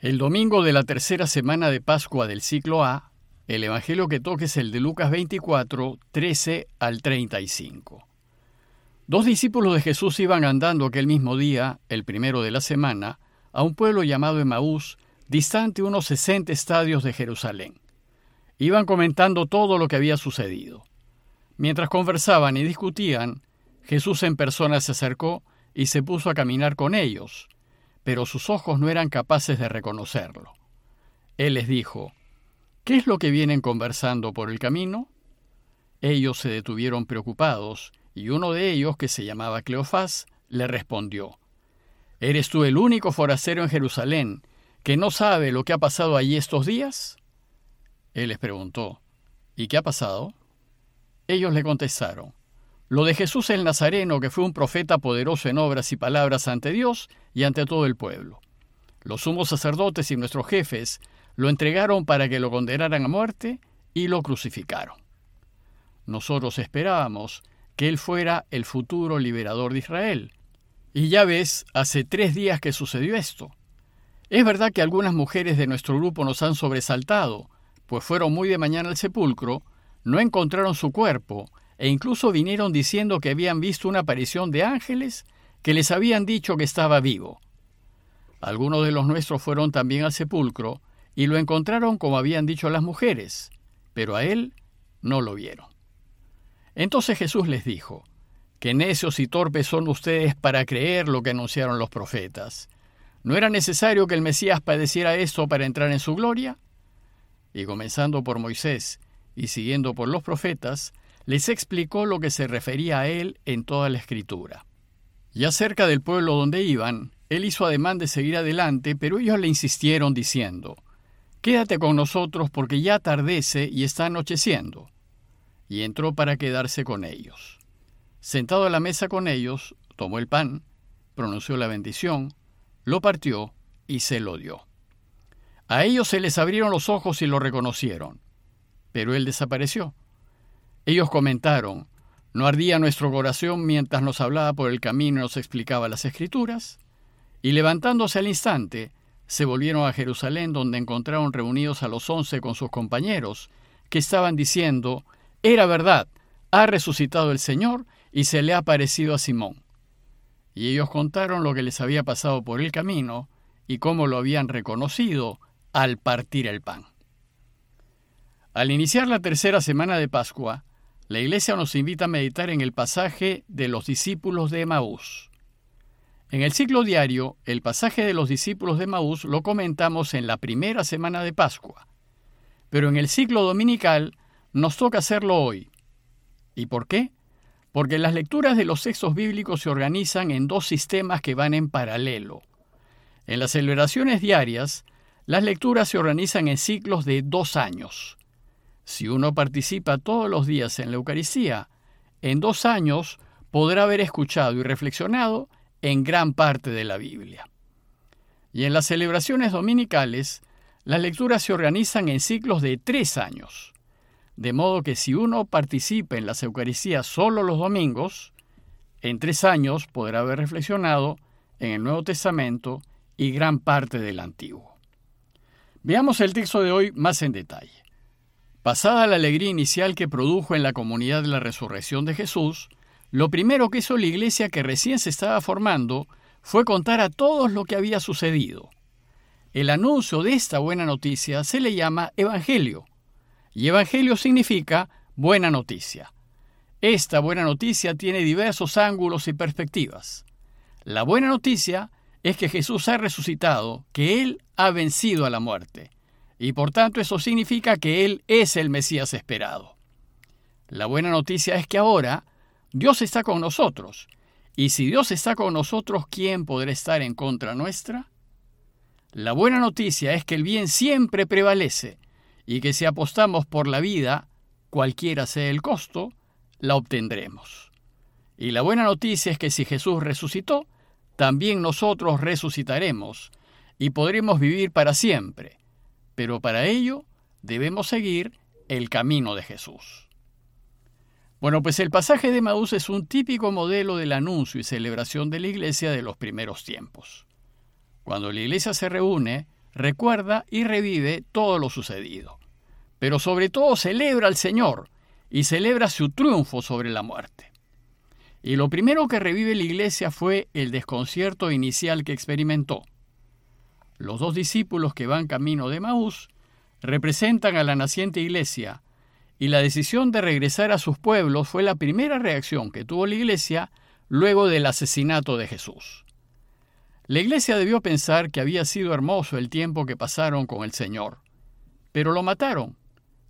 El domingo de la tercera semana de Pascua del ciclo A, el Evangelio que toque es el de Lucas 24, 13 al 35. Dos discípulos de Jesús iban andando aquel mismo día, el primero de la semana, a un pueblo llamado Emaús, distante unos 60 estadios de Jerusalén. Iban comentando todo lo que había sucedido. Mientras conversaban y discutían, Jesús en persona se acercó y se puso a caminar con ellos pero sus ojos no eran capaces de reconocerlo. Él les dijo, ¿Qué es lo que vienen conversando por el camino? Ellos se detuvieron preocupados, y uno de ellos, que se llamaba Cleofás, le respondió, ¿Eres tú el único forastero en Jerusalén que no sabe lo que ha pasado allí estos días? Él les preguntó, ¿y qué ha pasado? Ellos le contestaron, lo de Jesús el Nazareno, que fue un profeta poderoso en obras y palabras ante Dios y ante todo el pueblo. Los sumos sacerdotes y nuestros jefes lo entregaron para que lo condenaran a muerte y lo crucificaron. Nosotros esperábamos que él fuera el futuro liberador de Israel. Y ya ves, hace tres días que sucedió esto. Es verdad que algunas mujeres de nuestro grupo nos han sobresaltado, pues fueron muy de mañana al sepulcro, no encontraron su cuerpo e incluso vinieron diciendo que habían visto una aparición de ángeles que les habían dicho que estaba vivo. Algunos de los nuestros fueron también al sepulcro y lo encontraron como habían dicho las mujeres, pero a él no lo vieron. Entonces Jesús les dijo, que necios y torpes son ustedes para creer lo que anunciaron los profetas. ¿No era necesario que el Mesías padeciera esto para entrar en su gloria? Y comenzando por Moisés y siguiendo por los profetas, les explicó lo que se refería a él en toda la escritura. Ya cerca del pueblo donde iban, él hizo ademán de seguir adelante, pero ellos le insistieron diciendo, Quédate con nosotros porque ya atardece y está anocheciendo. Y entró para quedarse con ellos. Sentado a la mesa con ellos, tomó el pan, pronunció la bendición, lo partió y se lo dio. A ellos se les abrieron los ojos y lo reconocieron, pero él desapareció. Ellos comentaron, ¿no ardía nuestro corazón mientras nos hablaba por el camino y nos explicaba las escrituras? Y levantándose al instante, se volvieron a Jerusalén donde encontraron reunidos a los once con sus compañeros, que estaban diciendo, era verdad, ha resucitado el Señor y se le ha aparecido a Simón. Y ellos contaron lo que les había pasado por el camino y cómo lo habían reconocido al partir el pan. Al iniciar la tercera semana de Pascua, la Iglesia nos invita a meditar en el pasaje de los discípulos de Emaús. En el ciclo diario, el pasaje de los discípulos de Emaús lo comentamos en la primera semana de Pascua, pero en el ciclo dominical nos toca hacerlo hoy. ¿Y por qué? Porque las lecturas de los textos bíblicos se organizan en dos sistemas que van en paralelo. En las celebraciones diarias, las lecturas se organizan en ciclos de dos años. Si uno participa todos los días en la Eucaristía, en dos años podrá haber escuchado y reflexionado en gran parte de la Biblia. Y en las celebraciones dominicales, las lecturas se organizan en ciclos de tres años, de modo que si uno participa en las Eucaristías solo los domingos, en tres años podrá haber reflexionado en el Nuevo Testamento y gran parte del Antiguo. Veamos el texto de hoy más en detalle. Pasada la alegría inicial que produjo en la comunidad la resurrección de Jesús, lo primero que hizo la iglesia que recién se estaba formando fue contar a todos lo que había sucedido. El anuncio de esta buena noticia se le llama Evangelio, y Evangelio significa buena noticia. Esta buena noticia tiene diversos ángulos y perspectivas. La buena noticia es que Jesús ha resucitado, que Él ha vencido a la muerte y por tanto eso significa que Él es el Mesías esperado. La buena noticia es que ahora Dios está con nosotros, y si Dios está con nosotros, ¿quién podrá estar en contra nuestra? La buena noticia es que el bien siempre prevalece, y que si apostamos por la vida, cualquiera sea el costo, la obtendremos. Y la buena noticia es que si Jesús resucitó, también nosotros resucitaremos, y podremos vivir para siempre pero para ello debemos seguir el camino de Jesús. Bueno, pues el pasaje de Maús es un típico modelo del anuncio y celebración de la iglesia de los primeros tiempos. Cuando la iglesia se reúne, recuerda y revive todo lo sucedido. Pero sobre todo celebra al Señor y celebra su triunfo sobre la muerte. Y lo primero que revive la iglesia fue el desconcierto inicial que experimentó. Los dos discípulos que van camino de Maús representan a la naciente iglesia, y la decisión de regresar a sus pueblos fue la primera reacción que tuvo la iglesia luego del asesinato de Jesús. La iglesia debió pensar que había sido hermoso el tiempo que pasaron con el Señor, pero lo mataron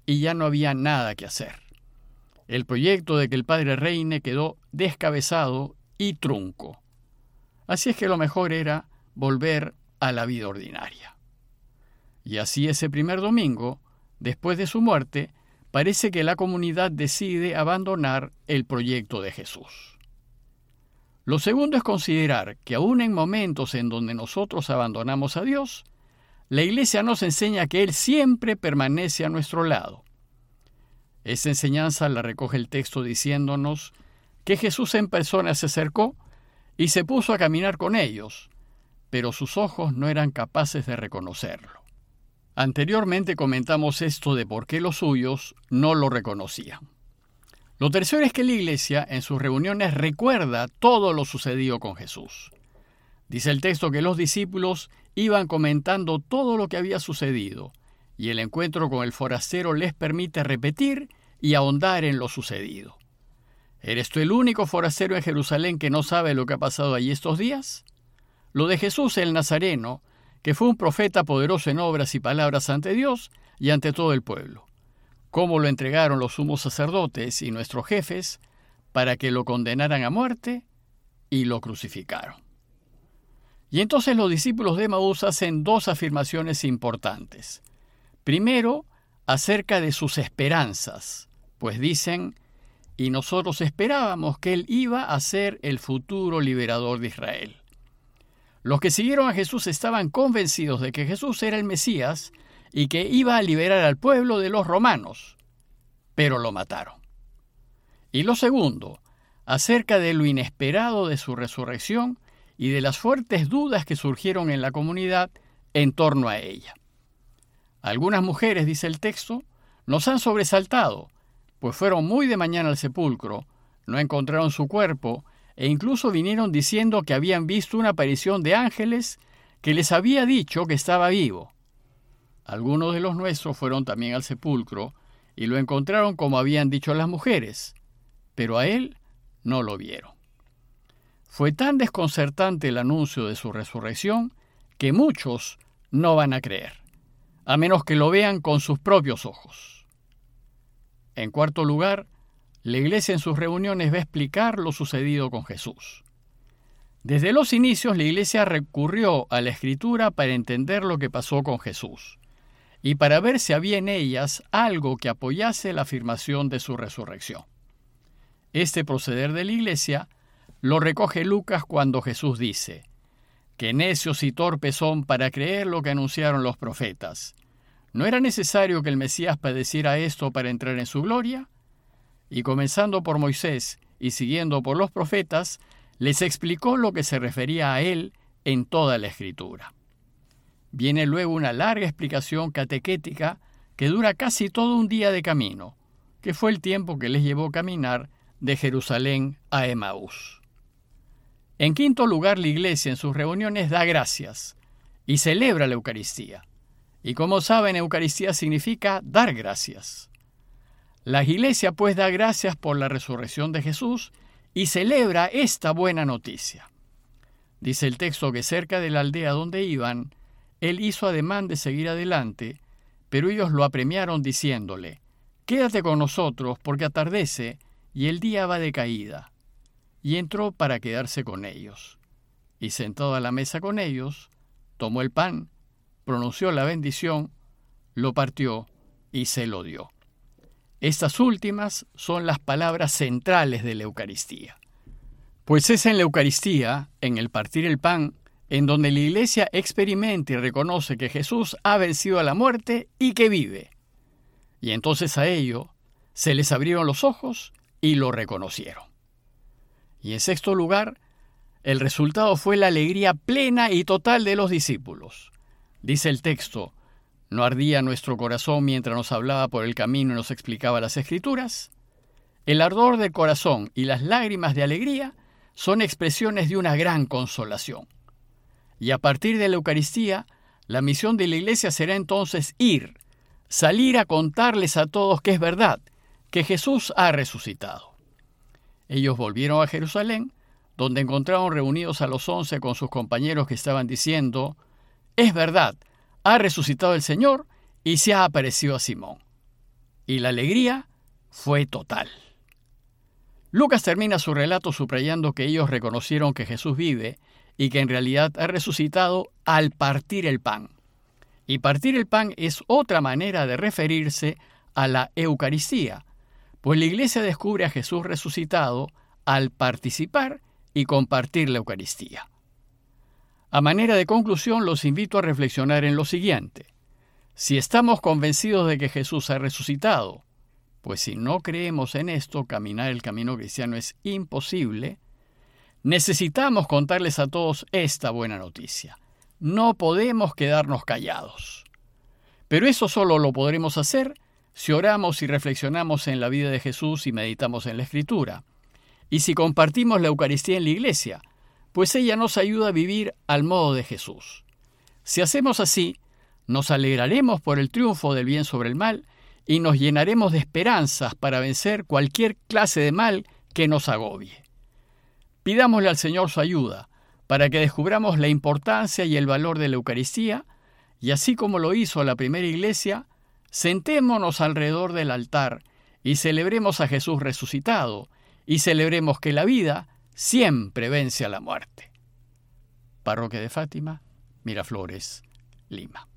y ya no había nada que hacer. El proyecto de que el Padre reine quedó descabezado y trunco. Así es que lo mejor era volver a la vida ordinaria. Y así ese primer domingo, después de su muerte, parece que la comunidad decide abandonar el proyecto de Jesús. Lo segundo es considerar que aun en momentos en donde nosotros abandonamos a Dios, la Iglesia nos enseña que Él siempre permanece a nuestro lado. Esa enseñanza la recoge el texto diciéndonos que Jesús en persona se acercó y se puso a caminar con ellos, pero sus ojos no eran capaces de reconocerlo. Anteriormente comentamos esto de por qué los suyos no lo reconocían. Lo tercero es que la iglesia en sus reuniones recuerda todo lo sucedido con Jesús. Dice el texto que los discípulos iban comentando todo lo que había sucedido, y el encuentro con el forastero les permite repetir y ahondar en lo sucedido. ¿Eres tú el único forastero en Jerusalén que no sabe lo que ha pasado allí estos días? Lo de Jesús el Nazareno, que fue un profeta poderoso en obras y palabras ante Dios y ante todo el pueblo. Cómo lo entregaron los sumos sacerdotes y nuestros jefes para que lo condenaran a muerte y lo crucificaron. Y entonces los discípulos de Maús hacen dos afirmaciones importantes. Primero, acerca de sus esperanzas, pues dicen, y nosotros esperábamos que Él iba a ser el futuro liberador de Israel. Los que siguieron a Jesús estaban convencidos de que Jesús era el Mesías y que iba a liberar al pueblo de los romanos, pero lo mataron. Y lo segundo, acerca de lo inesperado de su resurrección y de las fuertes dudas que surgieron en la comunidad en torno a ella. Algunas mujeres, dice el texto, nos han sobresaltado, pues fueron muy de mañana al sepulcro, no encontraron su cuerpo e incluso vinieron diciendo que habían visto una aparición de ángeles que les había dicho que estaba vivo. Algunos de los nuestros fueron también al sepulcro y lo encontraron como habían dicho las mujeres, pero a él no lo vieron. Fue tan desconcertante el anuncio de su resurrección que muchos no van a creer, a menos que lo vean con sus propios ojos. En cuarto lugar, la Iglesia en sus reuniones va a explicar lo sucedido con Jesús. Desde los inicios la Iglesia recurrió a la Escritura para entender lo que pasó con Jesús y para ver si había en ellas algo que apoyase la afirmación de su resurrección. Este proceder de la Iglesia lo recoge Lucas cuando Jesús dice, que necios y torpes son para creer lo que anunciaron los profetas. ¿No era necesario que el Mesías padeciera esto para entrar en su gloria? Y comenzando por Moisés y siguiendo por los profetas, les explicó lo que se refería a él en toda la escritura. Viene luego una larga explicación catequética que dura casi todo un día de camino, que fue el tiempo que les llevó caminar de Jerusalén a Emaús. En quinto lugar, la iglesia en sus reuniones da gracias y celebra la Eucaristía. Y como saben, Eucaristía significa dar gracias. La iglesia pues da gracias por la resurrección de Jesús y celebra esta buena noticia. Dice el texto que cerca de la aldea donde iban, él hizo ademán de seguir adelante, pero ellos lo apremiaron diciéndole, Quédate con nosotros porque atardece y el día va de caída. Y entró para quedarse con ellos. Y sentado a la mesa con ellos, tomó el pan, pronunció la bendición, lo partió y se lo dio. Estas últimas son las palabras centrales de la Eucaristía. Pues es en la Eucaristía, en el partir el pan, en donde la Iglesia experimenta y reconoce que Jesús ha vencido a la muerte y que vive. Y entonces a ello se les abrieron los ojos y lo reconocieron. Y en sexto lugar, el resultado fue la alegría plena y total de los discípulos. Dice el texto, ¿no ardía nuestro corazón mientras nos hablaba por el camino y nos explicaba las escrituras? El ardor del corazón y las lágrimas de alegría son expresiones de una gran consolación. Y a partir de la Eucaristía, la misión de la Iglesia será entonces ir, salir a contarles a todos que es verdad, que Jesús ha resucitado. Ellos volvieron a Jerusalén, donde encontraron reunidos a los once con sus compañeros que estaban diciendo, es verdad, ha resucitado el Señor y se ha aparecido a Simón. Y la alegría fue total. Lucas termina su relato subrayando que ellos reconocieron que Jesús vive y que en realidad ha resucitado al partir el pan. Y partir el pan es otra manera de referirse a la Eucaristía, pues la Iglesia descubre a Jesús resucitado al participar y compartir la Eucaristía. A manera de conclusión, los invito a reflexionar en lo siguiente. Si estamos convencidos de que Jesús ha resucitado, pues si no creemos en esto, caminar el camino cristiano es imposible, necesitamos contarles a todos esta buena noticia. No podemos quedarnos callados. Pero eso solo lo podremos hacer si oramos y reflexionamos en la vida de Jesús y meditamos en la Escritura, y si compartimos la Eucaristía en la iglesia, pues ella nos ayuda a vivir al modo de Jesús. Si hacemos así, nos alegraremos por el triunfo del bien sobre el mal y nos llenaremos de esperanzas para vencer cualquier clase de mal que nos agobie. Pidámosle al Señor su ayuda para que descubramos la importancia y el valor de la Eucaristía y así como lo hizo la primera iglesia, sentémonos alrededor del altar y celebremos a Jesús resucitado y celebremos que la vida siempre vence a la muerte. Parroquia de Fátima, Miraflores, Lima.